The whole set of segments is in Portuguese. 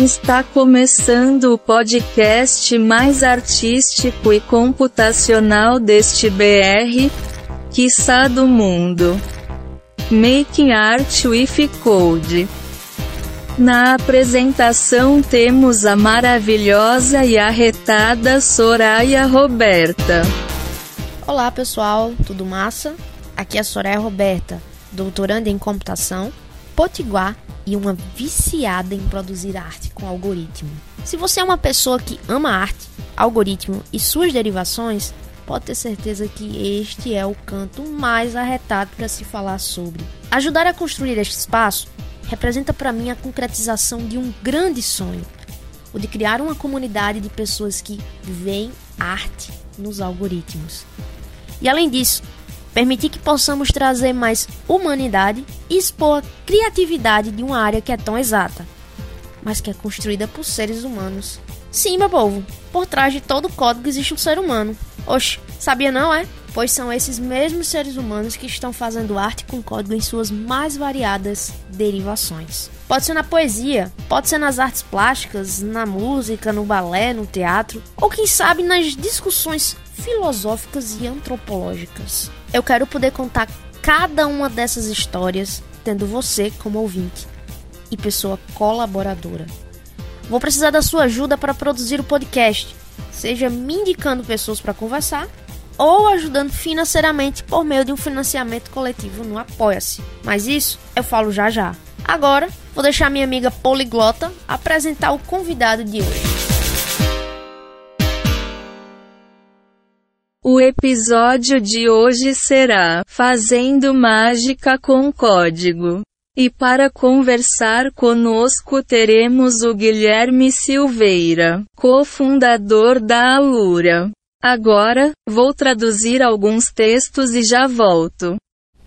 Está começando o podcast mais artístico e computacional deste BR, quiçá do mundo. Making Art with Code. Na apresentação temos a maravilhosa e arretada Soraya Roberta. Olá pessoal, tudo massa? Aqui é a Soraya Roberta, doutoranda em computação, potiguar e uma viciada em produzir arte com algoritmo. Se você é uma pessoa que ama arte, algoritmo e suas derivações, pode ter certeza que este é o canto mais arretado para se falar sobre. Ajudar a construir este espaço representa para mim a concretização de um grande sonho, o de criar uma comunidade de pessoas que veem arte nos algoritmos. E além disso, permitir que possamos trazer mais humanidade e expor a criatividade de uma área que é tão exata, mas que é construída por seres humanos. Sim, meu povo, por trás de todo código existe um ser humano. Oxe, sabia não, é? Pois são esses mesmos seres humanos que estão fazendo arte com código em suas mais variadas derivações. Pode ser na poesia, pode ser nas artes plásticas, na música, no balé, no teatro, ou quem sabe nas discussões filosóficas e antropológicas. Eu quero poder contar cada uma dessas histórias tendo você como ouvinte e pessoa colaboradora. Vou precisar da sua ajuda para produzir o podcast, seja me indicando pessoas para conversar ou ajudando financeiramente por meio de um financiamento coletivo no Apoia-se. Mas isso eu falo já já. Agora, vou deixar minha amiga poliglota apresentar o convidado de hoje. O episódio de hoje será Fazendo Mágica com Código. E para conversar conosco teremos o Guilherme Silveira, cofundador da Alura. Agora, vou traduzir alguns textos e já volto.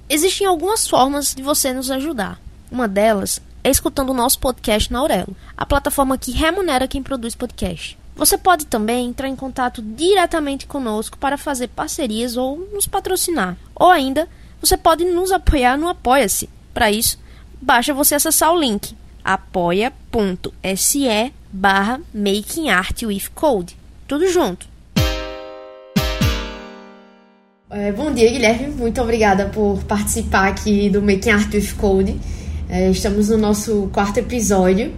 Existem algumas formas de você nos ajudar. Uma delas é escutando o nosso podcast na Aurelo, a plataforma que remunera quem produz podcast. Você pode também entrar em contato diretamente conosco para fazer parcerias ou nos patrocinar. Ou ainda, você pode nos apoiar no Apoia-se. Para isso, basta você acessar o link apoia.se barra Making Art with Code. Tudo junto. É, bom dia, Guilherme. Muito obrigada por participar aqui do Making Art with Code. É, estamos no nosso quarto episódio.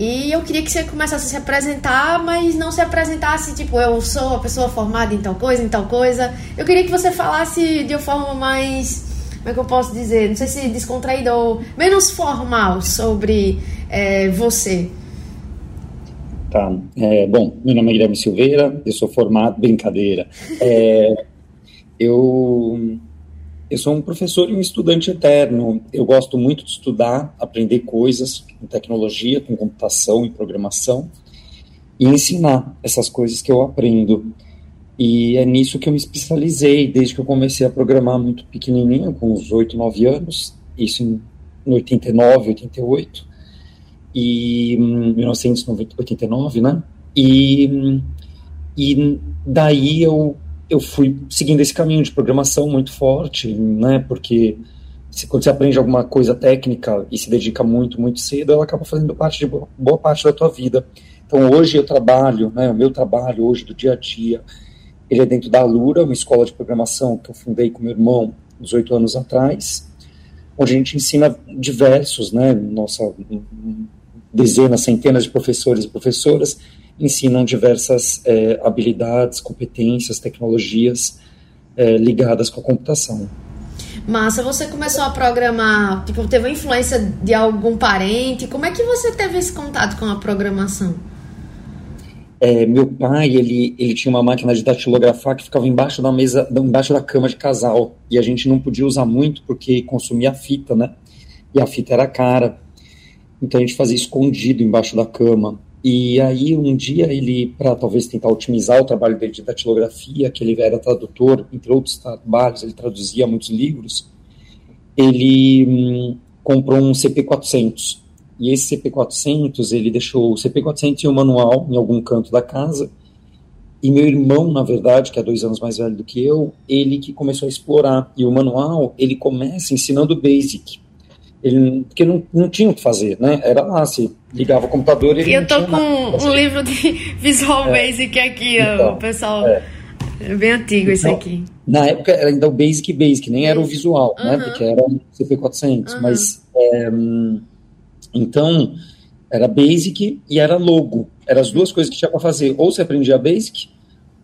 E eu queria que você começasse a se apresentar, mas não se apresentasse tipo, eu sou a pessoa formada em tal coisa, em tal coisa. Eu queria que você falasse de uma forma mais. Como é que eu posso dizer? Não sei se descontraída ou menos formal sobre é, você. Tá. É, bom, meu nome é Guilherme Silveira, eu sou formado. Brincadeira. É, eu eu sou um professor e um estudante eterno. Eu gosto muito de estudar, aprender coisas com tecnologia, com computação e programação e ensinar essas coisas que eu aprendo. E é nisso que eu me especializei desde que eu comecei a programar muito pequenininho, com uns 8, 9 anos, isso em 89, 88, e 1989, hum, né? E, hum, e daí eu eu fui seguindo esse caminho de programação muito forte, né? Porque se, quando você aprende alguma coisa técnica e se dedica muito, muito cedo, ela acaba fazendo parte de boa, boa parte da tua vida. Então hoje eu trabalho, né? O meu trabalho hoje do dia a dia, ele é dentro da Alura, uma escola de programação que eu fundei com meu irmão uns oito anos atrás, onde a gente ensina diversos, né? Nossa dezenas, centenas de professores e professoras ensinam diversas é, habilidades, competências, tecnologias é, ligadas com a computação. Massa, você começou a programar, tipo, teve a influência de algum parente? Como é que você teve esse contato com a programação? É, meu pai, ele, ele tinha uma máquina de datilografar que ficava embaixo da mesa, embaixo da cama de casal, e a gente não podia usar muito porque consumia fita, né? E a fita era cara. Então a gente fazia escondido embaixo da cama. E aí, um dia, ele, para talvez tentar otimizar o trabalho dele de datilografia, que ele era tradutor, entre outros trabalhos, ele traduzia muitos livros, ele hum, comprou um CP400. E esse CP400, ele deixou o CP400 e o manual em algum canto da casa. E meu irmão, na verdade, que é dois anos mais velho do que eu, ele que começou a explorar. E o manual, ele começa ensinando o Basic. Ele, porque não, não tinha o que fazer, né? Era lá, se ligava o computador e Eu tô com um livro de Visual é. Basic aqui, então, o pessoal. É. é bem antigo então, aqui. Na época era ainda o Basic Basic, nem era o visual, né? Porque era o CP400. Uhum. Mas. É, então, era Basic e era logo. Eram as duas coisas que tinha para fazer. Ou você aprendia Basic,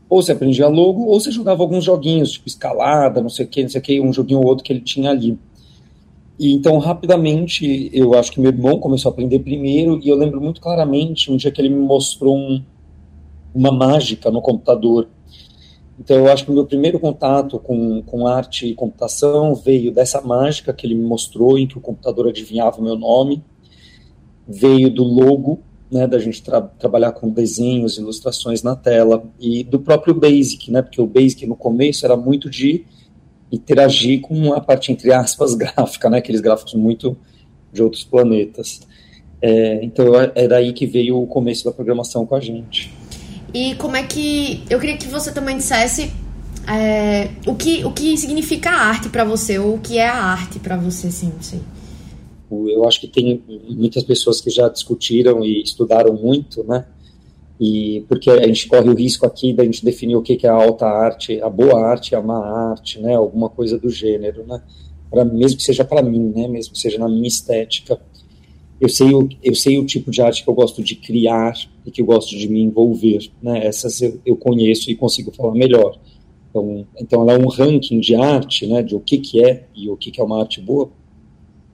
ou você aprendia logo, ou você jogava alguns joguinhos, tipo escalada, não sei o que, não sei o que, um joguinho ou outro que ele tinha ali. E então, rapidamente, eu acho que meu irmão começou a aprender primeiro, e eu lembro muito claramente um dia que ele me mostrou um, uma mágica no computador. Então, eu acho que o meu primeiro contato com, com arte e computação veio dessa mágica que ele me mostrou, em que o computador adivinhava o meu nome, veio do logo, né, da gente tra trabalhar com desenhos, ilustrações na tela, e do próprio Basic, né, porque o Basic no começo era muito de interagir com a parte, entre aspas, gráfica, né? Aqueles gráficos muito de outros planetas. É, então é daí que veio o começo da programação com a gente. E como é que. Eu queria que você também dissesse é, o, que, o que significa a arte para você, ou o que é a arte para você, sim, sei. Eu acho que tem muitas pessoas que já discutiram e estudaram muito, né? E porque a gente corre o risco aqui da gente definir o que, é a alta arte, a boa arte, a má arte, né, alguma coisa do gênero, né, pra, mesmo que seja para mim, né, mesmo que seja na minha estética, eu sei o, eu sei o tipo de arte que eu gosto de criar e que eu gosto de me envolver, né, essas eu, eu conheço e consigo falar melhor. Então, então ela é um ranking de arte, né, de o que que é e o que que é uma arte boa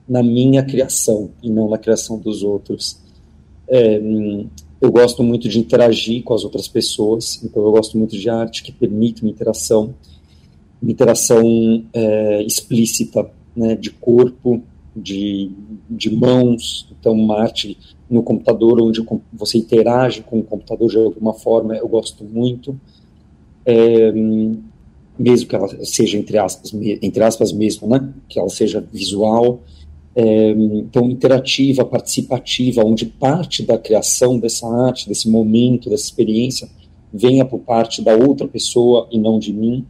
na minha criação e não na criação dos outros. É, eu gosto muito de interagir com as outras pessoas, então eu gosto muito de arte que permite uma interação, uma interação é, explícita, né, de corpo, de, de mãos, então uma arte no computador onde você interage com o computador de alguma forma, eu gosto muito, é, mesmo que ela seja entre aspas, entre aspas mesmo, né, que ela seja visual, é, então interativa, participativa, onde parte da criação dessa arte, desse momento, dessa experiência, venha por parte da outra pessoa e não de mim.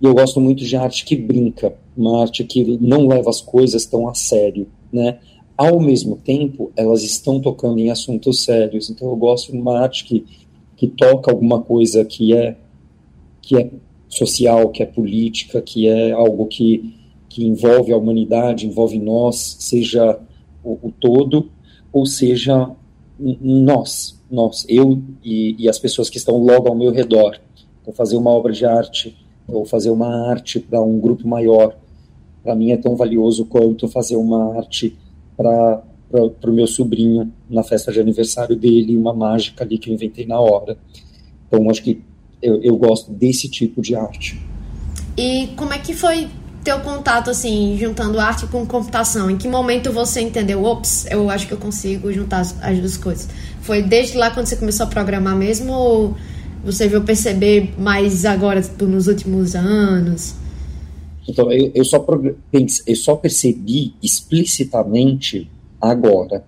E eu gosto muito de arte que brinca, uma arte que não leva as coisas tão a sério, né? Ao mesmo tempo, elas estão tocando em assuntos sérios. Então eu gosto de uma arte que, que toca alguma coisa que é que é social, que é política, que é algo que que envolve a humanidade, envolve nós, seja o, o todo, ou seja nós, nós, eu e, e, as pessoas que estão logo ao meu redor. Então, fazer uma obra de arte ou fazer uma arte para um grupo maior, para mim é tão valioso quanto fazer uma arte para o meu sobrinho na festa de aniversário dele, uma mágica ali que eu inventei na hora. Então, acho que eu, eu gosto desse tipo de arte. E como é que foi teu contato, assim, juntando arte com computação? Em que momento você entendeu, ops, eu acho que eu consigo juntar as, as duas coisas? Foi desde lá quando você começou a programar mesmo ou você veio perceber mais agora, tipo, nos últimos anos? Então, eu, eu, só, eu só percebi explicitamente agora.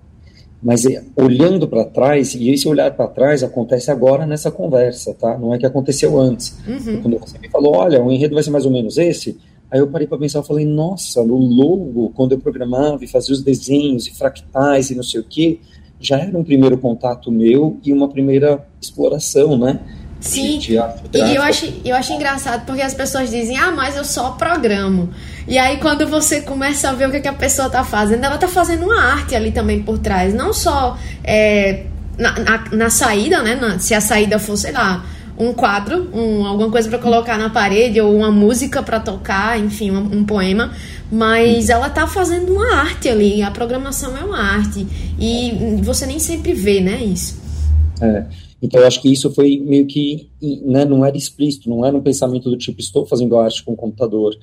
Mas é, olhando para trás, e esse olhar para trás acontece agora nessa conversa, tá? Não é que aconteceu antes. Uhum. Quando você me falou, olha, o enredo vai ser mais ou menos esse, Aí eu parei para pensar, eu falei, nossa, no logo, quando eu programava e fazia os desenhos e fractais e não sei o que, já era um primeiro contato meu e uma primeira exploração, né? Sim, de, de e eu acho, eu acho engraçado porque as pessoas dizem, ah, mas eu só programo. E aí quando você começa a ver o que, que a pessoa está fazendo, ela está fazendo uma arte ali também por trás, não só é, na, na, na, saída, né? Na, se a saída for, sei lá, um quadro, um, alguma coisa para colocar na parede ou uma música para tocar, enfim, um, um, poema, mas ela tá fazendo uma arte ali, a programação é uma arte e você nem sempre vê, né, isso. É. Então eu acho que isso foi meio que, né, não era explícito, não era um pensamento do tipo estou fazendo arte com o computador.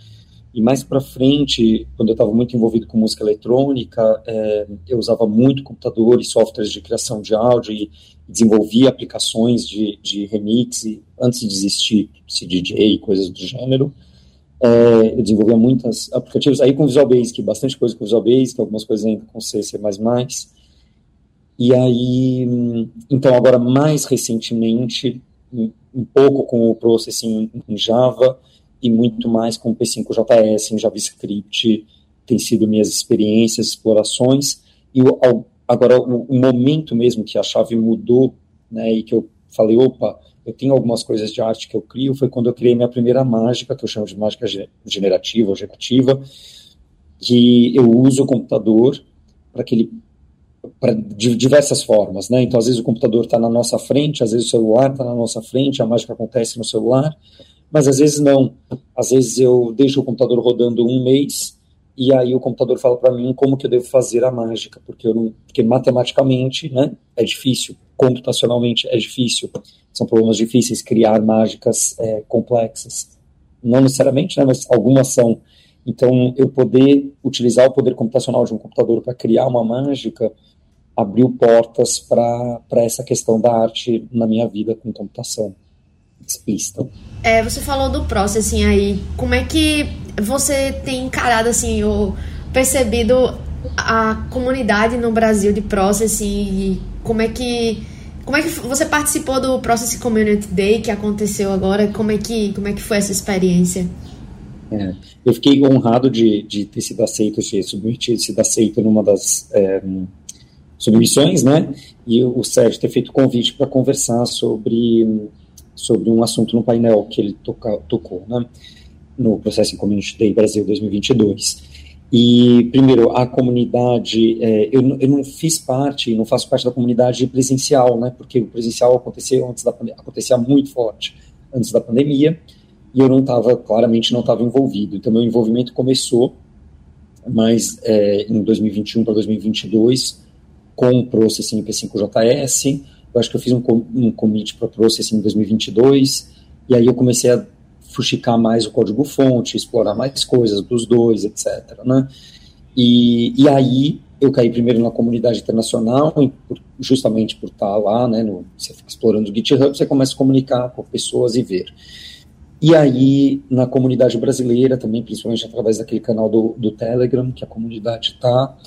E mais para frente, quando eu estava muito envolvido com música eletrônica, é, eu usava muito computador e softwares de criação de áudio e, desenvolvia aplicações de, de remix antes de existir CDJ e coisas do gênero. É, eu desenvolvia muitos aplicativos, aí com Visual Basic, bastante coisa com Visual Basic, algumas coisas ainda com C, C++. E aí, então agora mais recentemente, um pouco com o Processing em Java, e muito mais com P5JS, em JavaScript, tem sido minhas experiências, explorações, e agora o, o, momento mesmo que a chave mudou, né, e que eu falei, opa, eu tenho algumas coisas de arte que eu crio, foi quando eu criei minha primeira mágica, que eu chamo de mágica generativa ou gerativa, que eu uso o computador para que ele pra, de diversas formas, né? Então, às vezes o computador está na nossa frente, às vezes o celular está na nossa frente, a mágica acontece no celular, mas às vezes não. Às vezes eu deixo o computador rodando um mês e aí o computador fala para mim como que eu devo fazer a mágica, porque eu não, porque matematicamente, né, é difícil, computacionalmente é difícil, são problemas difíceis criar mágicas é, complexas, não necessariamente, né, mas algumas são. Então, eu poder utilizar o poder computacional de um computador para criar uma mágica abriu portas para essa questão da arte na minha vida com computação explícita. É, você falou do processing aí. Como é que você tem encarado assim ou percebido a comunidade no Brasil de processing como é que como é que você participou do Processing Community Day que aconteceu agora? Como é que como é que foi essa experiência? É, eu fiquei honrado de, de ter sido aceito, de submeter, sido aceito numa das é, submissões, né? E o Sérgio ter feito convite para conversar sobre sobre um assunto no painel que ele toca, tocou, né? No Processing Community Day Brasil 2022. E, primeiro, a comunidade, é, eu, eu não fiz parte, não faço parte da comunidade presencial, né, porque o presencial aconteceu antes da acontecia muito forte antes da pandemia, e eu não estava, claramente, não estava envolvido. Então, meu envolvimento começou, mas é, em 2021 para 2022, com o Processing P5JS, eu acho que eu fiz um, um commit para Processing em 2022, e aí eu comecei a fuxicar mais o código-fonte, explorar mais coisas dos dois, etc. Né? E, e aí eu caí primeiro na comunidade internacional, justamente por estar lá, né, no, você fica explorando o GitHub, você começa a comunicar com pessoas e ver. E aí, na comunidade brasileira também, principalmente através daquele canal do, do Telegram, que a comunidade está,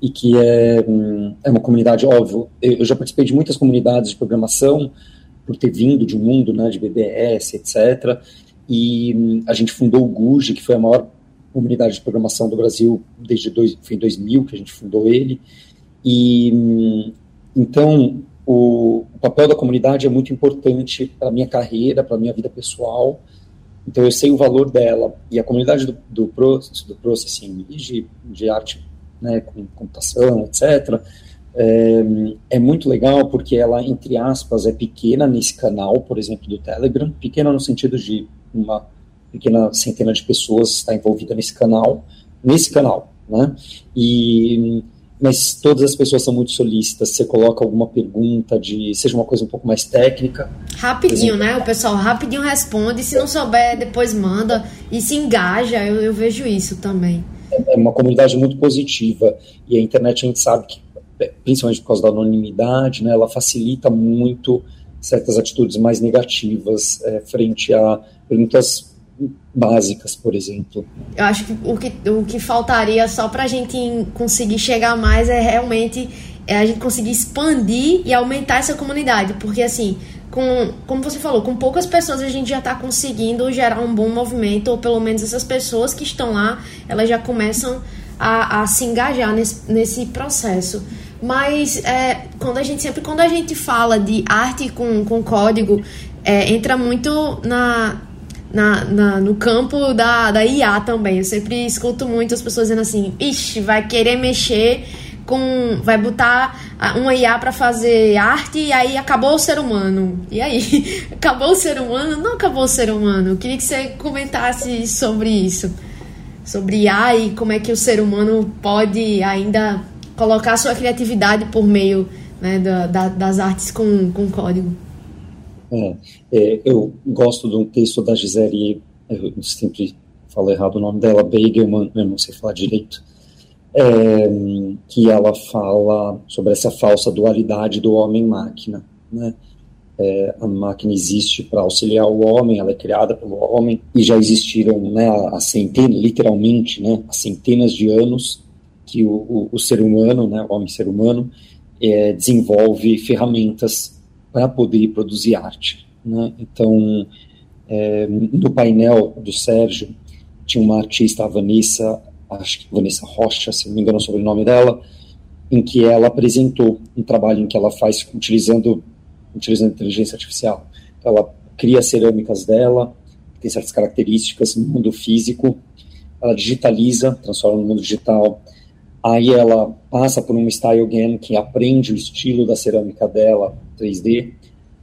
e que é, hum, é uma comunidade, óbvio, eu já participei de muitas comunidades de programação, por ter vindo de um mundo né, de BBS, etc., e hum, a gente fundou o GUJ, que foi a maior comunidade de programação do Brasil desde dois, foi em 2000 que a gente fundou ele, e hum, então o, o papel da comunidade é muito importante para minha carreira, para minha vida pessoal, então eu sei o valor dela. E a comunidade do, do, process, do processing de, de arte né, com computação, etc., é, é, muito legal porque ela, entre aspas, é pequena nesse canal, por exemplo, do Telegram, pequena no sentido de uma pequena centena de pessoas está envolvida nesse canal, nesse canal, né? E mas todas as pessoas são muito solícitas. Você coloca alguma pergunta de, seja uma coisa um pouco mais técnica. Rapidinho, né? O pessoal rapidinho responde. Se não souber, depois manda e se engaja. Eu, eu vejo isso também. É uma comunidade muito positiva e a internet a gente sabe que, principalmente por causa da anonimidade, né? Ela facilita muito certas atitudes mais negativas é, frente a perguntas básicas, por exemplo. Eu acho que o que, o que faltaria só para a gente conseguir chegar mais é realmente é a gente conseguir expandir e aumentar essa comunidade, porque assim, com, como você falou, com poucas pessoas a gente já está conseguindo gerar um bom movimento, ou pelo menos essas pessoas que estão lá, elas já começam a, a se engajar nesse, nesse processo. Mas é, quando a gente sempre quando a gente fala de arte com, com código, é, entra muito na, na, na, no campo da, da IA também. Eu sempre escuto muito as pessoas dizendo assim: ixi, vai querer mexer com. vai botar uma IA para fazer arte e aí acabou o ser humano. E aí? acabou o ser humano? Não acabou o ser humano. Eu queria que você comentasse sobre isso. Sobre IA e como é que o ser humano pode ainda colocar sua criatividade por meio né, da, da, das artes com, com código. É, é, eu gosto de um texto da Gisele, eu sempre falo errado o nome dela, Begelman, eu não sei falar direito, é, que ela fala sobre essa falsa dualidade do homem-máquina. Né? É, a máquina existe para auxiliar o homem, ela é criada pelo homem, e já existiram né, há centenas, literalmente, né, há centenas de anos que o, o, o ser humano, né, o homem-ser humano, é, desenvolve ferramentas para poder produzir arte. Né? Então, é, no painel do Sérgio, tinha uma artista, a Vanessa acho que Vanessa Rocha, se não me engano o sobrenome dela, em que ela apresentou um trabalho em que ela faz utilizando, utilizando inteligência artificial. Então, ela cria cerâmicas dela, tem certas características no mundo físico, ela digitaliza, transforma no mundo digital, aí ela passa por um style game que aprende o estilo da cerâmica dela, 3D,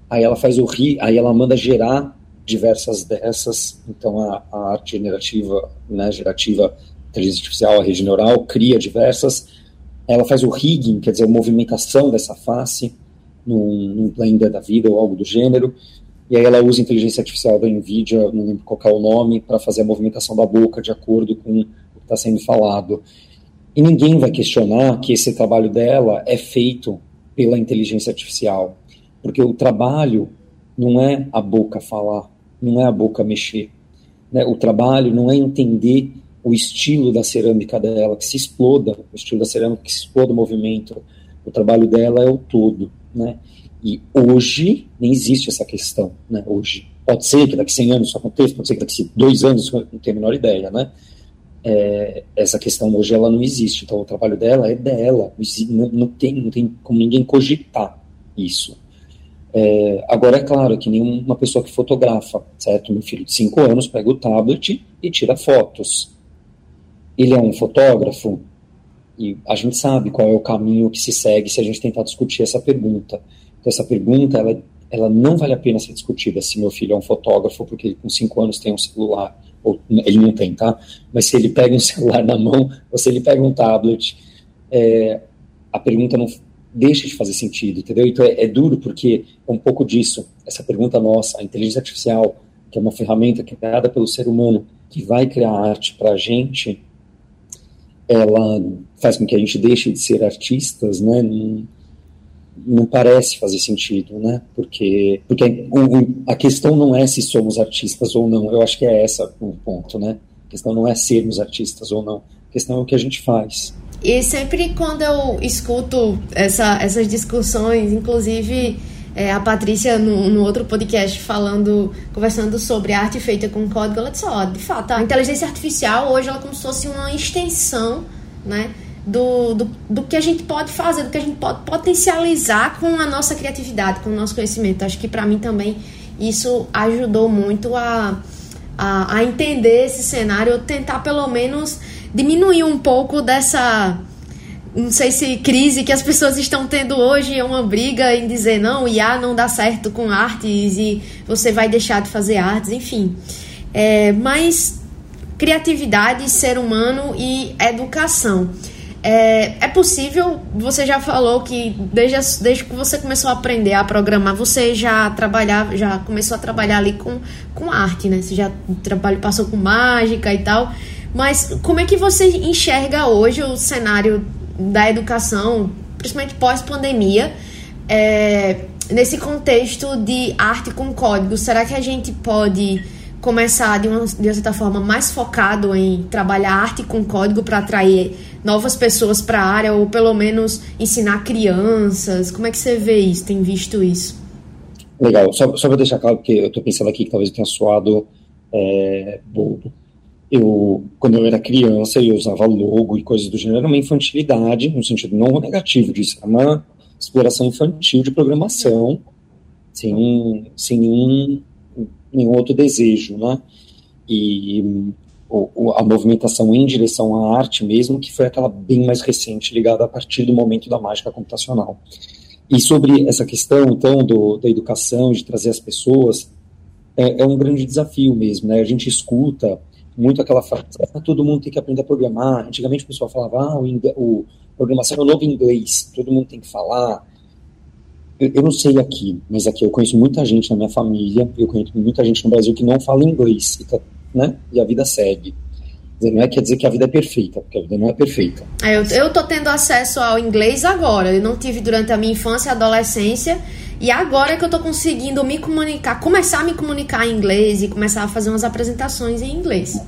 aí ela faz o ri, aí ela manda gerar diversas dessas, então a, a arte generativa, né, gerativa, inteligência artificial, a rede neural, cria diversas, ela faz o rigging, quer dizer, a movimentação dessa face num, num blender da vida ou algo do gênero, e aí ela usa inteligência artificial da NVIDIA, não lembro qual é o nome, para fazer a movimentação da boca de acordo com o que está sendo falado. E ninguém vai questionar que esse trabalho dela é feito pela inteligência artificial, porque o trabalho não é a boca falar, não é a boca mexer. Né? O trabalho não é entender o estilo da cerâmica dela, que se exploda, o estilo da cerâmica que se exploda o movimento. O trabalho dela é o todo, né? E hoje nem existe essa questão, né? Hoje. Pode ser que daqui a 100 anos isso aconteça, pode ser que daqui a dois anos, não tenho a menor ideia, né? É, essa questão hoje ela não existe, então o trabalho dela é dela, não, não, tem, não tem como ninguém cogitar isso. É, agora, é claro que nenhuma pessoa que fotografa, certo? Meu filho de 5 anos pega o tablet e tira fotos. Ele é um fotógrafo? E a gente sabe qual é o caminho que se segue se a gente tentar discutir essa pergunta. Então, essa pergunta, ela, ela não vale a pena ser discutida se meu filho é um fotógrafo, porque ele com 5 anos tem um celular, ou ele não tem, tá? Mas se ele pega um celular na mão, ou se ele pega um tablet, é, a pergunta não deixa de fazer sentido, entendeu? Então é, é, duro porque é um pouco disso. Essa pergunta nossa, a inteligência artificial, que é uma ferramenta criada pelo ser humano, que vai criar arte para a gente, ela faz com que a gente deixe de ser artistas, né? Não, não parece fazer sentido, né? Porque, porque a questão não é se somos artistas ou não. Eu acho que é essa o ponto, né? A questão não é sermos artistas ou não. A questão é o que a gente faz. E sempre quando eu escuto essa, essas discussões, inclusive é, a Patrícia no, no, outro podcast falando, conversando sobre arte feita com código, ela disse, ó, de fato, a inteligência artificial hoje ela é como se fosse uma extensão, né, do, do, do que a gente pode fazer, do que a gente pode potencializar com a nossa criatividade, com o nosso conhecimento. Acho que para mim também isso ajudou muito a, a, a entender esse cenário, tentar pelo menos diminuir um pouco dessa não sei se crise que as pessoas estão tendo hoje é uma briga em dizer não, IA não dá certo com artes e você vai deixar de fazer artes, enfim. É, mas criatividade, ser humano e educação. É, é possível, você já falou que desde, desde que você começou a aprender a programar, você já trabalhava, já começou a trabalhar ali com, com arte, né? Você já trabalho, passou com mágica e tal. Mas como é que você enxerga hoje o cenário da educação, principalmente pós-pandemia, é, nesse contexto de arte com código? Será que a gente pode começar de uma, de uma certa forma mais focado em trabalhar arte com código para atrair novas pessoas para a área ou pelo menos ensinar crianças? Como é que você vê isso? Tem visto isso? Legal, só, só para deixar claro, porque eu estou pensando aqui que talvez tenha soado é, eu, quando eu era criança, eu usava logo e coisas do gênero, era uma infantilidade, no sentido não negativo disso, era uma exploração infantil de programação, sem, sem nenhum, nenhum outro desejo, né? E o, a movimentação em direção à arte mesmo, que foi aquela bem mais recente, ligada a partir do momento da mágica computacional. E sobre essa questão, então, do, da educação, de trazer as pessoas, é, é um grande desafio mesmo, né? A gente escuta muito aquela frase, ah, todo mundo tem que aprender a programar. Antigamente o pessoal falava, ah, o, o programação é o novo inglês, todo mundo tem que falar. Eu, eu, não sei aqui, mas aqui eu conheço muita gente na minha família, eu conheço muita gente no Brasil que não fala inglês, e, tá, né, e a vida segue. Não é quer dizer que a vida é perfeita, porque a vida não é perfeita. É, eu, eu tô tendo acesso ao inglês agora, eu não tive durante a minha infância e adolescência, e agora é que eu tô conseguindo me comunicar, começar a me comunicar em inglês e começar a fazer umas apresentações em inglês.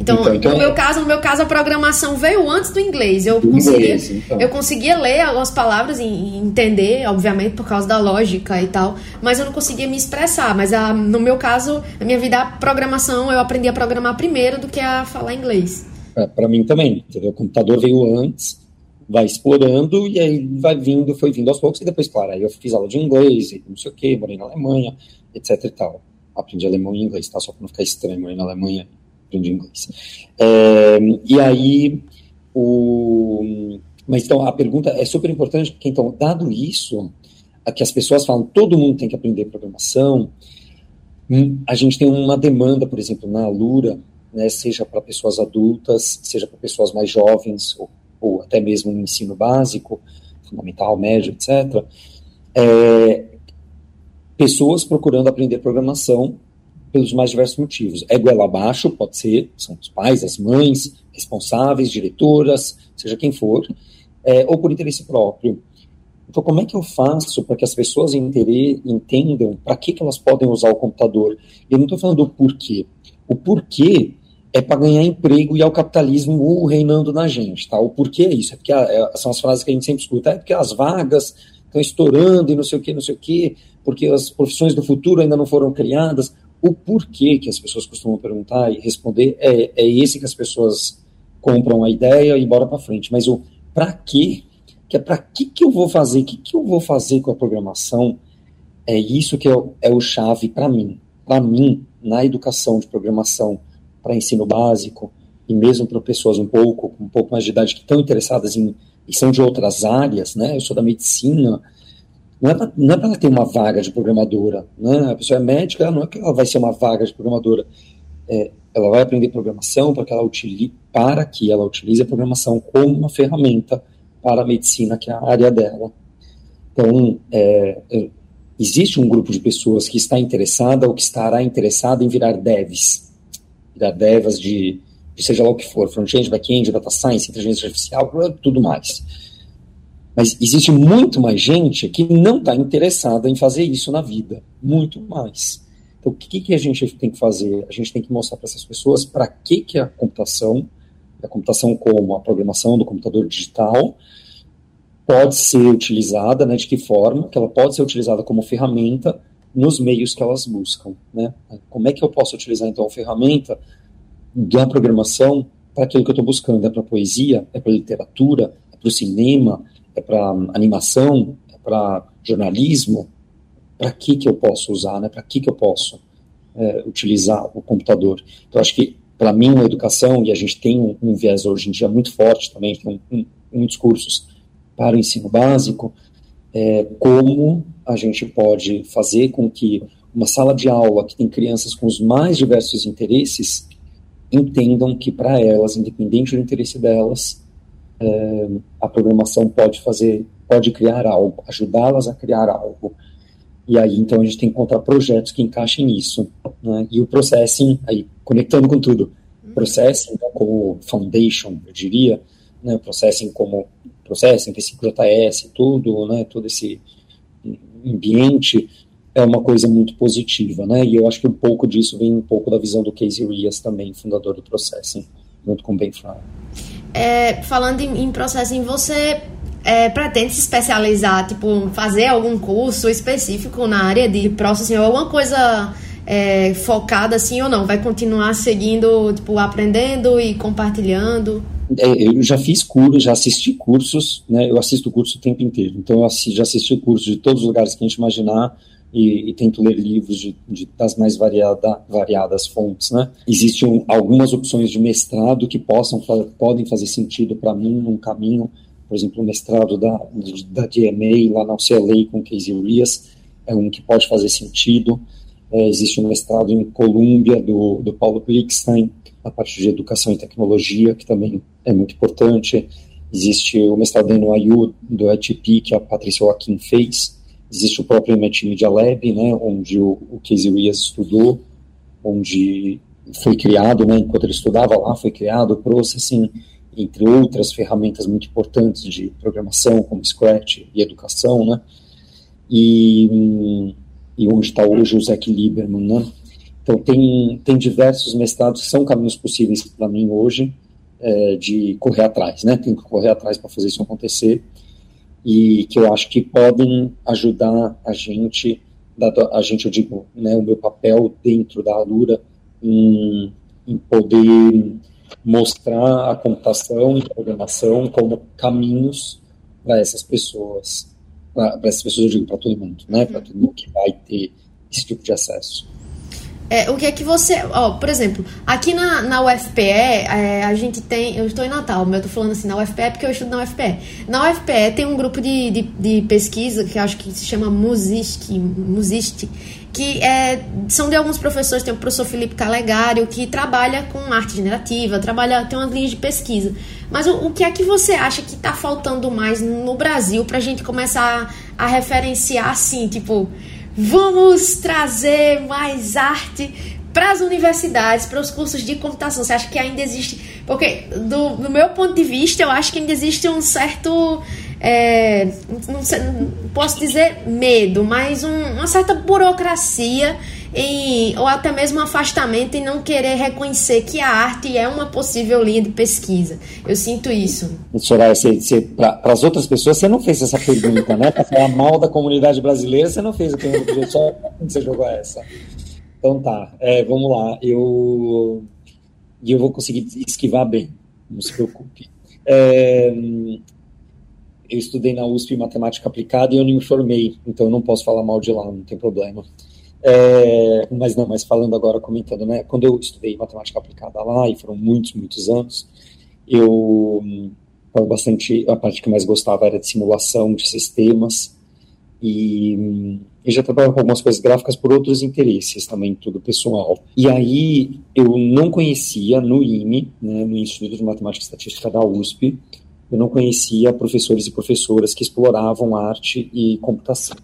Então, então, então, no meu caso, no meu caso, a programação veio antes do inglês. Eu conseguia, então. eu conseguia ler algumas palavras e, entender, obviamente, por causa da lógica e tal, mas eu não conseguia me expressar. Mas a, no meu caso, na minha vida, a programação, eu aprendi a programar primeiro do que a falar inglês. para mim também, entendeu? O computador veio antes, vai explorando e aí vai vindo, foi vindo aos poucos e depois, claro, aí eu fiz aula de inglês e não sei o que, morei na Alemanha, etc e tal. Aprendi alemão e inglês, tá? Só para não ficar estranho, morei na Alemanha, aprendi inglês. É, e aí, o... Mas então, a pergunta é super importante, porque então, dado isso, que as pessoas falam, todo mundo tem que aprender programação, hum, a gente tem uma demanda, por exemplo, na Alura, né, seja para pessoas adultas, seja para pessoas mais jovens, ou, ou, até mesmo no ensino básico, fundamental, médio, etc., é, pessoas procurando aprender programação pelos mais diversos motivos. É goela abaixo, pode ser, são os pais, as mães, responsáveis, diretoras, seja quem for, é, ou por interesse próprio. Então, como é que eu faço para que as pessoas entendam para que, que elas podem usar o computador? Eu não estou falando do porquê. O porquê é para ganhar emprego e é o capitalismo reinando na gente, tá? O porquê é isso? É porque a, é, são as frases que a gente sempre escuta, é porque as vagas estão estourando e não sei o que, não sei o que, porque as profissões do futuro ainda não foram criadas. O porquê que as pessoas costumam perguntar e responder é, é esse que as pessoas compram a ideia e bora para frente. Mas o para quê? Que é para que, que eu vou fazer? O que, que eu vou fazer com a programação? É isso que é, o, é o chave para mim. Para mim, na educação de programação, para ensino básico, e mesmo para pessoas um pouco, um pouco mais de idade que estão interessadas em e são de outras áreas, né? Eu sou da medicina, não é para é ela ter uma vaga de programadora, né? A pessoa é médica, não é que ela vai ser uma vaga de programadora, é, ela vai aprender programação para que ela utilize, para que ela utilize a programação como uma ferramenta para a medicina, que é a área dela. Então, é, é existe um grupo de pessoas que está interessada ou que estará interessada em virar devs, virar devs de, de seja lá o que for, front-end, back-end, data science, inteligência artificial, tudo mais. Mas existe muito mais gente que não está interessada em fazer isso na vida, muito mais. Então, o que, que a gente tem que fazer? A gente tem que mostrar para essas pessoas para que, que a computação, a computação como a programação do computador digital, pode ser utilizada, né, de que forma, que ela pode ser utilizada como ferramenta nos meios que elas buscam. Né? Como é que eu posso utilizar, então, a ferramenta da programação para aquilo que eu estou buscando? É para poesia? É para literatura? É para o cinema? É para animação? É para jornalismo? Para que, que eu posso usar? Né? Para que, que eu posso é, utilizar o computador? Então, acho que, para mim, a educação, e a gente tem um, um viés hoje em dia muito forte também, tem um, um, muitos cursos para o ensino básico, é, como a gente pode fazer com que uma sala de aula que tem crianças com os mais diversos interesses entendam que para elas, independente do interesse delas, é, a programação pode fazer, pode criar algo, ajudá-las a criar algo. E aí, então, a gente tem que encontrar projetos que encaixem nisso. Né? E o processing, aí, conectando com tudo, processing né, como foundation, eu diria, né, processing como processing, JS, tudo, né, todo esse ambiente é uma coisa muito positiva, né? E eu acho que um pouco disso vem um pouco da visão do Casey Rias também, fundador do Processing, junto com Ben Fry. É, falando em, em Processing, você é, pretende se especializar, tipo, fazer algum curso específico na área de Processing ou alguma coisa é, focada assim ou não? Vai continuar seguindo, tipo, aprendendo e compartilhando? É, eu já fiz cursos, já assisti cursos, né? Eu assisto curso o tempo inteiro. Então, eu assisti, já assisti cursos de todos os lugares que a gente imaginar e, e tento ler livros de, de, das mais variada, variadas fontes, né? Existem algumas opções de mestrado que possam, podem fazer sentido para mim num caminho, por exemplo, o mestrado da, da DMA lá na UCLA com Casey Rias é um que pode fazer sentido. É, existe um mestrado em Colômbia do, do Paulo Blixstein, na parte de educação e tecnologia, que também é muito importante. Existe o mestrado em NYU do ETP, que a Patrícia Joaquim fez. Existe o próprio MIT Media Lab, né, onde o, o Casey Rias estudou, onde foi criado, né, enquanto ele estudava lá, foi criado o Processing, entre outras ferramentas muito importantes de programação, como Scratch e educação, né, e, e onde está hoje o Zach Lieberman, né, então, tem, tem diversos mestrados que são caminhos possíveis para mim hoje é, de correr atrás, né? Tem que correr atrás para fazer isso acontecer e que eu acho que podem ajudar a gente, a gente, eu digo, né, o meu papel dentro da Alura em, em poder mostrar a computação e programação como caminhos para essas pessoas, para essas pessoas, eu digo para todo mundo, né? Para todo mundo que vai ter esse tipo de acesso. É, o que é que você. Ó, por exemplo, aqui na, na UFPE, é, a gente tem. Eu estou em Natal, mas eu estou falando assim, na UFPE porque eu estudo na UFPE. Na UFPE tem um grupo de, de, de pesquisa que acho que se chama Musist, Musist que é, são de alguns professores, tem o professor Felipe Calegário, que trabalha com arte generativa, trabalha, tem umas linhas de pesquisa. Mas o, o que é que você acha que está faltando mais no Brasil para a gente começar a, a referenciar assim, tipo, vamos trazer mais arte para as universidades, para os cursos de computação? Você acha que ainda existe? Porque, do, do meu ponto de vista, eu acho que ainda existe um certo é, não, sei, não, posso dizer medo, mas um, uma certa burocracia em, ou até mesmo afastamento em não querer reconhecer que a arte é uma possível linha de pesquisa. Eu sinto isso. Soraya, para as outras pessoas, você não fez essa pergunta, né? Para falar mal da comunidade brasileira, você não fez a pergunta, só você jogou essa. Então tá, é, vamos lá. Eu, eu vou conseguir esquivar bem, não se preocupe. É, eu estudei na USP matemática aplicada e eu não me formei, então eu não posso falar mal de lá, não tem problema. É, mas não, mas falando agora, comentando, né? Quando eu estudei matemática aplicada lá, e foram muitos, muitos anos, eu bastante, a parte que mais gostava era de simulação de sistemas, e eu já trabalhava com algumas coisas gráficas por outros interesses também, tudo pessoal. E aí eu não conhecia no IME, né, no Instituto de Matemática e Estatística da USP, eu não conhecia professores e professoras que exploravam arte e computação.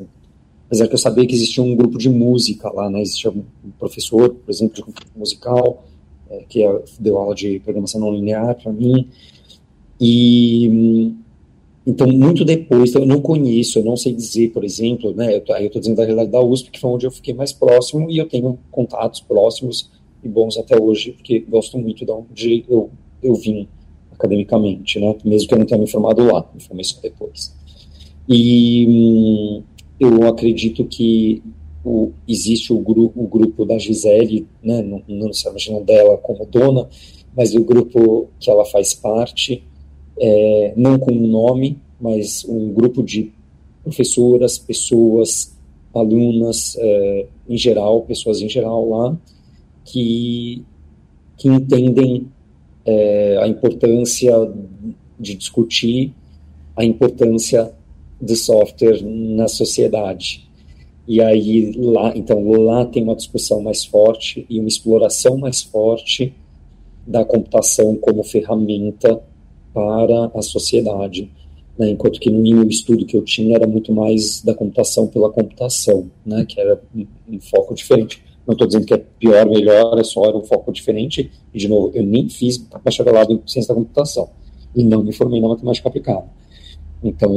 Apesar que eu sabia que existia um grupo de música lá, né? Existia um professor, por exemplo, de musical, é, que é, deu aula de programação não linear para mim. E então, muito depois, então, eu não conheço, eu não sei dizer, por exemplo, né, eu, aí eu estou dizendo da realidade da USP, que foi onde eu fiquei mais próximo, e eu tenho contatos próximos e bons até hoje, porque gosto muito de onde eu, eu vim academicamente, né? Mesmo que eu não tenha me formado lá, me formei só depois. E hum, eu acredito que o, existe o, gru, o grupo da Gisele, né? Não, não não dela como dona, mas o grupo que ela faz parte, é, não com um nome, mas um grupo de professoras, pessoas, alunas, é, em geral, pessoas em geral lá, que, que entendem é, a importância de discutir a importância do software na sociedade. E aí lá, então lá tem uma discussão mais forte e uma exploração mais forte da computação como ferramenta para a sociedade, né? enquanto que no estudo que eu tinha era muito mais da computação pela computação, né? que era um, um foco diferente. Não estou dizendo que é pior, melhor, é só era um foco diferente. E, de novo, eu nem fiz bacharelado em ciência da computação. E não me formei na matemática aplicada. Então,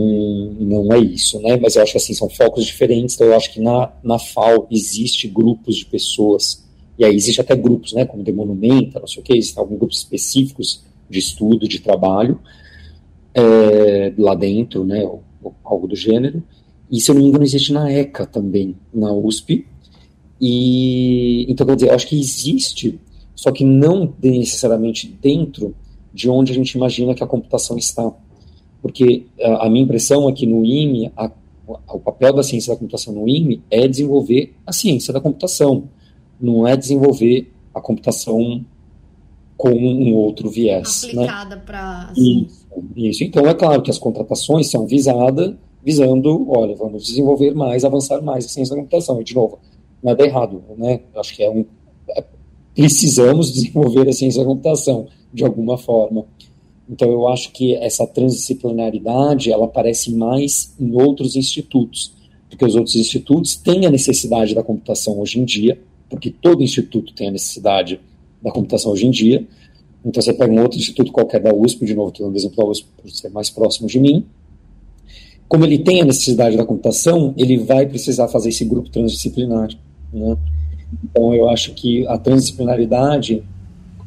não é isso, né? Mas eu acho que, assim, são focos diferentes. Então, eu acho que na, na FAO existe grupos de pessoas. E aí existe até grupos, né? Como The Monumenta, não sei o que. Existem alguns grupos específicos de estudo, de trabalho. É, lá dentro, né? Ou, ou algo do gênero. E, se eu não me engano, existe na ECA também, na USP e então, quer dizer, eu acho que existe, só que não necessariamente dentro de onde a gente imagina que a computação está. Porque a, minha impressão é que no IME, a, o papel da ciência da computação no IME é desenvolver a ciência da computação, não é desenvolver a computação com um outro viés. Né? Aplicada né? para. Isso, isso. Então, é claro que as contratações são visadas, visando, olha, vamos desenvolver mais, avançar mais a ciência da computação. E, de novo, nada errado, né? Acho que é um é, precisamos desenvolver a ciência da computação de alguma forma. Então eu acho que essa transdisciplinaridade ela aparece mais em outros institutos, porque os outros institutos têm a necessidade da computação hoje em dia, porque todo instituto tem a necessidade da computação hoje em dia. Então você pega um outro instituto qualquer da USP, de novo estou dando exemplo da USP por ser mais próximo de mim, como ele tem a necessidade da computação, ele vai precisar fazer esse grupo transdisciplinar. Né? Então, eu acho que a transdisciplinaridade,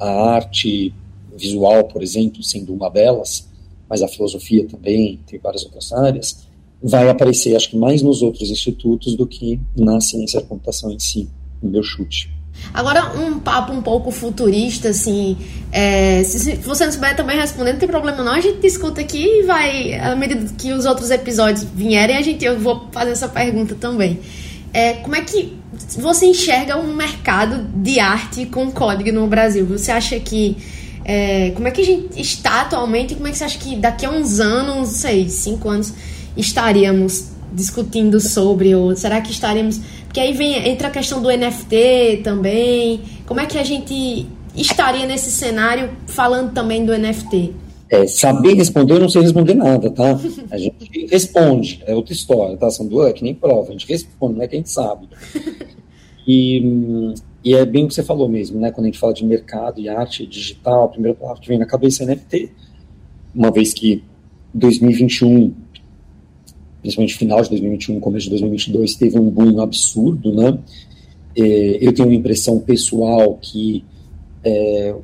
a arte visual, por exemplo, sendo uma delas, mas a filosofia também, tem várias outras áreas, vai aparecer, acho que mais nos outros institutos do que na ciência da computação em si, no meu chute. Agora, um papo um pouco futurista, assim. É, se, você não souber também responder, não tem problema não. A gente discuta aqui e vai, à medida que os outros episódios vierem, a gente, eu vou fazer essa pergunta também. É, como é que você enxerga um mercado de arte com código no Brasil? Você acha que. É, como é que a gente está atualmente e como é que você acha que daqui a uns anos, não sei, cinco anos, estaríamos discutindo sobre? Ou será que estaríamos. Porque aí vem, entra a questão do NFT também. Como é que a gente estaria nesse cenário falando também do NFT? É, saber responder, eu não sei responder nada, tá? A gente responde, é outra história, tá? São duas, é que nem prova, a gente responde, não é que a gente sabe. E, e é bem o que você falou mesmo, né? Quando a gente fala de mercado e arte digital, a primeira palavra que vem na cabeça é NFT. Uma vez que 2021, principalmente final de 2021, começo de 2022, teve um boom absurdo, né? É, eu tenho uma impressão pessoal que é,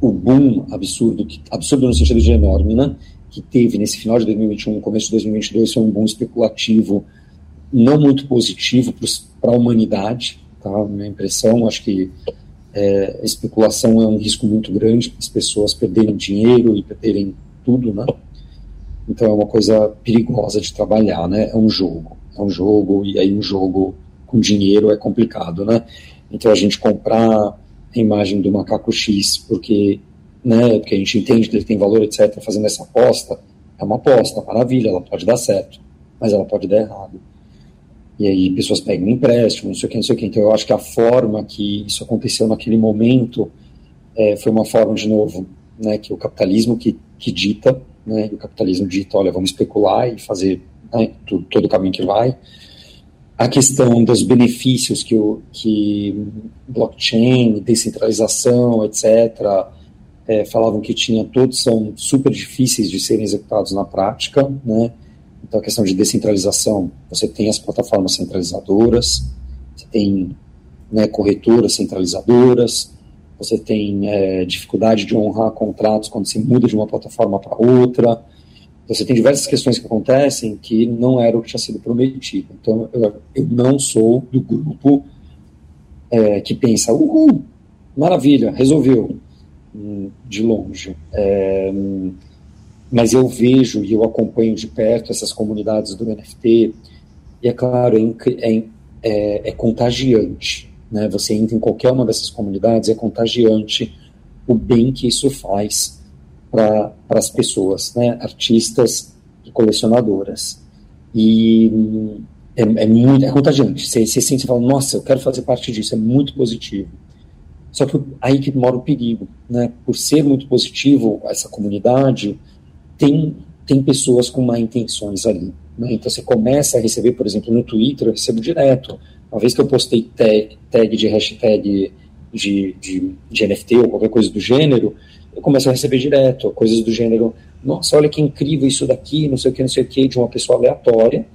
o boom absurdo, absurdo no sentido de enorme, né, que teve nesse final de 2021, começo de 2022, foi um boom especulativo não muito positivo para a humanidade, tá? Minha impressão, acho que é, especulação é um risco muito grande, as pessoas perderem dinheiro e perderem tudo, né? Então é uma coisa perigosa de trabalhar, né? É um jogo, é um jogo e aí um jogo com dinheiro é complicado, né? Então a gente comprar a imagem do macaco X, porque, né, porque a gente entende que ele tem valor, etc., fazendo essa aposta, é uma aposta, maravilha, ela pode dar certo, mas ela pode dar errado. E aí pessoas pegam empréstimo, não sei o que, não sei o que. Então eu acho que a forma que isso aconteceu naquele momento é, foi uma forma, de novo, né, que o capitalismo que, que dita, né, o capitalismo dita, olha, vamos especular e fazer né, todo, todo o caminho que vai a questão dos benefícios que, o, que blockchain, descentralização, etc., é, falavam que tinha todos são super difíceis de serem executados na prática, né? Então a questão de descentralização, você tem as plataformas centralizadoras, você tem né, corretoras centralizadoras, você tem é, dificuldade de honrar contratos quando se muda de uma plataforma para outra, você tem diversas questões que acontecem que não era o que tinha sido prometido. Então, eu, eu não sou do grupo é, que pensa, uhul, maravilha, resolveu, hum, de longe. É, mas eu vejo e eu acompanho de perto essas comunidades do NFT, e é claro, é, é, é, é contagiante. Né? Você entra em qualquer uma dessas comunidades, é contagiante o bem que isso faz para as pessoas, né, artistas e colecionadoras. E é, é muito é contagiante. Você, você sente, você fala, nossa, eu quero fazer parte disso, é muito positivo. Só que aí que mora o perigo, né? Por ser muito positivo essa comunidade, tem tem pessoas com má intenções ali. Né? Então você começa a receber, por exemplo, no Twitter, eu recebo direto. Uma vez que eu postei tag, tag de hashtag de, de, de NFT ou qualquer coisa do gênero, eu começo a receber direto coisas do gênero, nossa, olha que incrível isso daqui, não sei o que, não sei o que, de uma pessoa aleatória,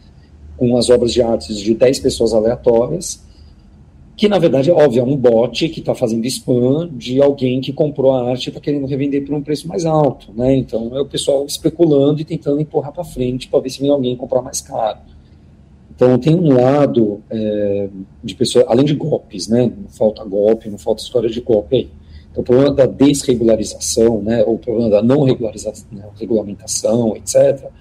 com as obras de artes de 10 pessoas aleatórias, que na verdade é óbvio, é um bot que está fazendo spam de alguém que comprou a arte e está querendo revender por um preço mais alto, né? Então é o pessoal especulando e tentando empurrar para frente para ver se vem alguém comprar mais caro. Então tem um lado é, de pessoas, além de golpes, né? Não falta golpe, não falta história de golpe aí. Então, o problema da desregularização, né, ou o problema da não regularização, né, regulamentação, etc.,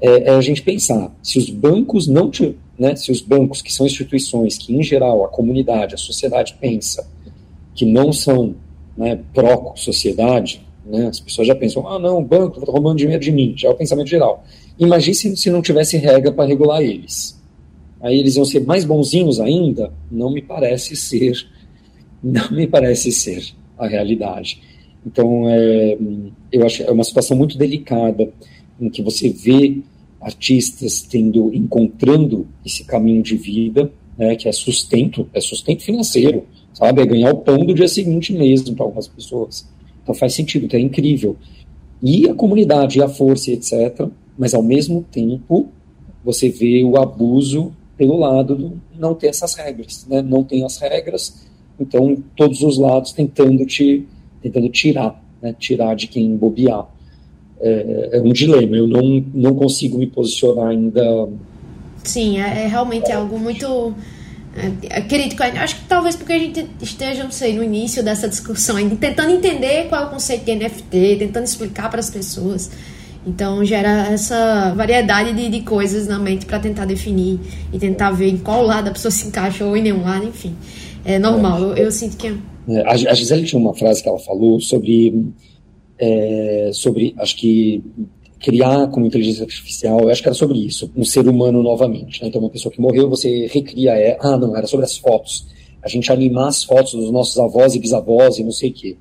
é, é, a gente pensar se os bancos não né, se os bancos que são instituições que em geral a comunidade, a sociedade pensa que não são né, pró sociedade, né, as pessoas já pensam, ah não, o banco está roubando dinheiro de mim, já é o pensamento geral. Imagine se, se não tivesse regra para regular eles. Aí eles iam ser mais bonzinhos ainda? Não me parece ser, não me parece ser a realidade. Então, é, eu acho é uma situação muito delicada em que você vê artistas tendo encontrando esse caminho de vida, né, que é sustento, é sustento financeiro, sabe, é ganhar o pão do dia seguinte mesmo para algumas pessoas. Então faz sentido, então é incrível. E a comunidade, e a força, etc. Mas ao mesmo tempo você vê o abuso pelo lado do não ter essas regras, né? Não tem as regras, então, todos os lados tentando te tentando tirar, né, tirar de quem bobear. É, é, um dilema, eu não, não consigo me posicionar ainda. Sim, é, é realmente algo muito É, crítico, acho que talvez porque a gente esteja, não sei, no início dessa discussão, tentando entender qual é o conceito de NFT, tentando explicar para as pessoas. Então gera essa variedade de, de coisas na mente para tentar definir e tentar ver em qual lado a pessoa se encaixa ou em nenhum lado, enfim. É normal, eu, eu sinto que. É... é a Gisele tinha uma frase que ela falou sobre. É, sobre, acho que criar como inteligência artificial, eu acho que era sobre isso, um ser humano novamente. Né? Então, uma pessoa que morreu, você recria ela. Ah, não, era sobre as fotos. A gente animar as fotos dos nossos avós e bisavós e não sei o quê.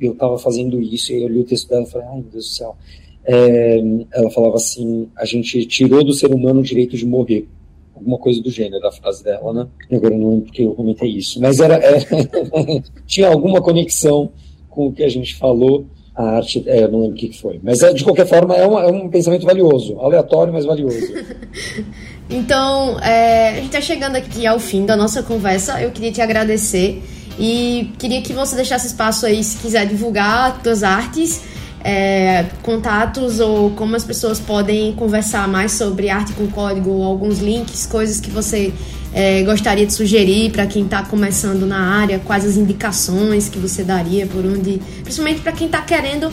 Eu estava fazendo isso e eu li o texto dela e falei, ai meu Deus do céu. É, ela falava assim: a gente tirou do ser humano o direito de morrer. Alguma coisa do gênero da frase dela, né? Agora não lembro porque eu comentei isso. Mas era, era tinha alguma conexão com o que a gente falou a arte, é, não lembro o que foi. Mas, é, de qualquer forma, é, é um pensamento valioso. Aleatório, mas valioso. então, é, a gente está chegando aqui ao fim da nossa conversa. Eu queria te agradecer e queria que você deixasse espaço aí, se quiser divulgar suas artes, é, contatos ou como as pessoas podem conversar mais sobre arte com código, alguns links, coisas que você é, gostaria de sugerir para quem está começando na área? Quais as indicações que você daria por onde, principalmente para quem está querendo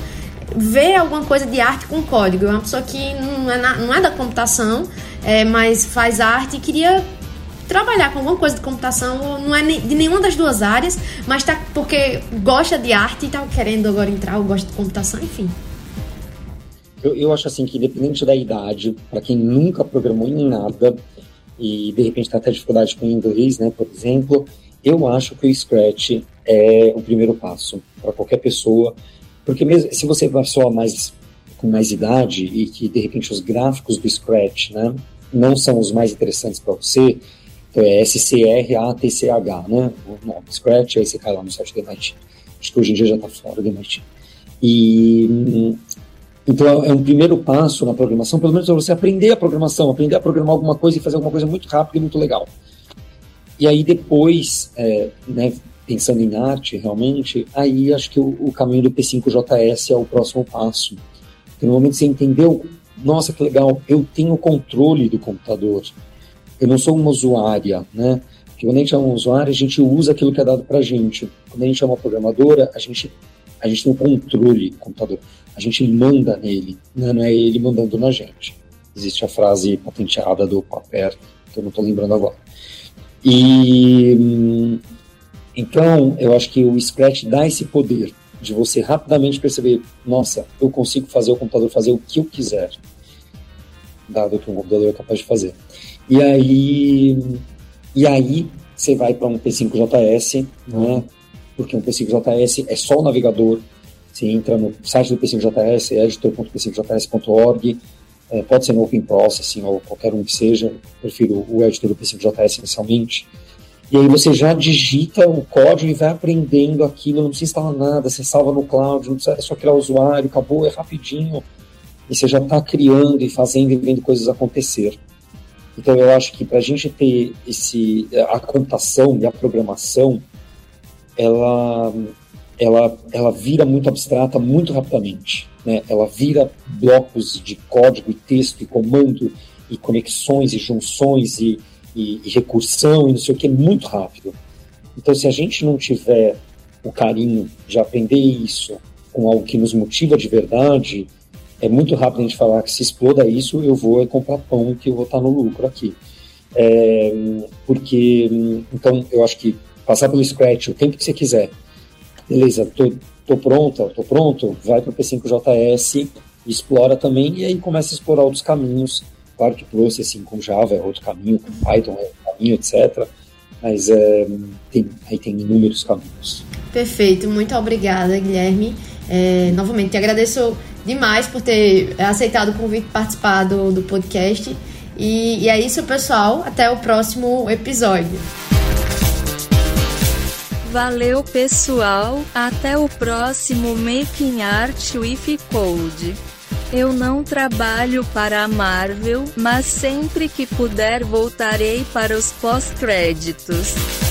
ver alguma coisa de arte com código? É uma pessoa que não é, na, não é da computação, é, mas faz arte e queria trabalhar com alguma coisa de computação, não é de nenhuma das duas áreas, mas tá porque gosta de arte e está querendo agora entrar ou gosta de computação, enfim. Eu, eu acho assim que independente da idade, para quem nunca programou em nada, e de repente está até dificuldade com inglês, né, por exemplo, eu acho que o Scratch é o primeiro passo para qualquer pessoa, porque mesmo se você vai só mais com mais idade e que de repente os gráficos do Scratch, né, não são os mais interessantes para você, é S-C-R-A-T-C-H, né, o nome Scratch, aí você cai lá no site do MIT. Acho que hoje em dia já está fora do MIT. E então é um primeiro passo na programação, pelo menos é você aprender a programação, aprender a programar alguma coisa e fazer alguma coisa muito rápida e muito legal. E aí depois, é, né, pensando em arte realmente, aí acho que o, o, caminho do P5JS é o próximo passo. Porque no momento que você entendeu, nossa, que legal, eu tenho controle do computador. Eu não sou uma usuária, né? Porque quando a gente é um usuário, a gente usa aquilo que é dado pra gente. Quando a gente é uma programadora, a gente, a gente tem o controle do computador a gente manda nele, né? não é ele mandando na gente. Existe a frase patenteada do Paper, que eu não estou lembrando agora. E então eu acho que o Scratch dá esse poder de você rapidamente perceber, nossa, eu consigo fazer o computador fazer o que eu quiser, dado que um computador é capaz de fazer. E aí, e aí você vai para um P5JS, né? Porque um P5JS é só o navegador, você entra no site do P5JS, editor.p5js.org, é, pode ser no Open Processing ou qualquer um que seja, prefiro o editor do P5JS inicialmente. E aí você já digita o código e vai aprendendo aquilo, não precisa instalar nada, você salva no cloud, não precisa, é só criar o usuário, acabou, é rapidinho. E você já está criando e fazendo e vendo coisas acontecer. Então eu acho que para a gente ter esse, a computação e a programação, ela ela, ela vira muito abstrata muito rapidamente. Né? Ela vira blocos de código e texto e comando e conexões e junções e, e, e recursão e não sei o que muito rápido. Então, se a gente não tiver o carinho de aprender isso com algo que nos motiva de verdade, é muito rápido a gente falar que se exploda isso, eu vou comprar pão que eu vou estar no lucro aqui. É, porque, então, eu acho que passar pelo Scratch o tempo que você quiser, beleza, tô, tô pronta, tô pronto, vai para o P5JS, explora também e aí começa a explorar outros caminhos. Claro que Processing com Java é outro caminho, com Python é outro caminho, etc. Mas é, tem, aí tem inúmeros caminhos. Perfeito, muito obrigada, Guilherme. É, novamente, te agradeço demais por ter aceitado o convite participar do, do podcast. E, e é isso, pessoal. Até o próximo episódio. Valeu pessoal, até o próximo Making Art with Code. Eu não trabalho para a Marvel, mas sempre que puder voltarei para os pós-créditos.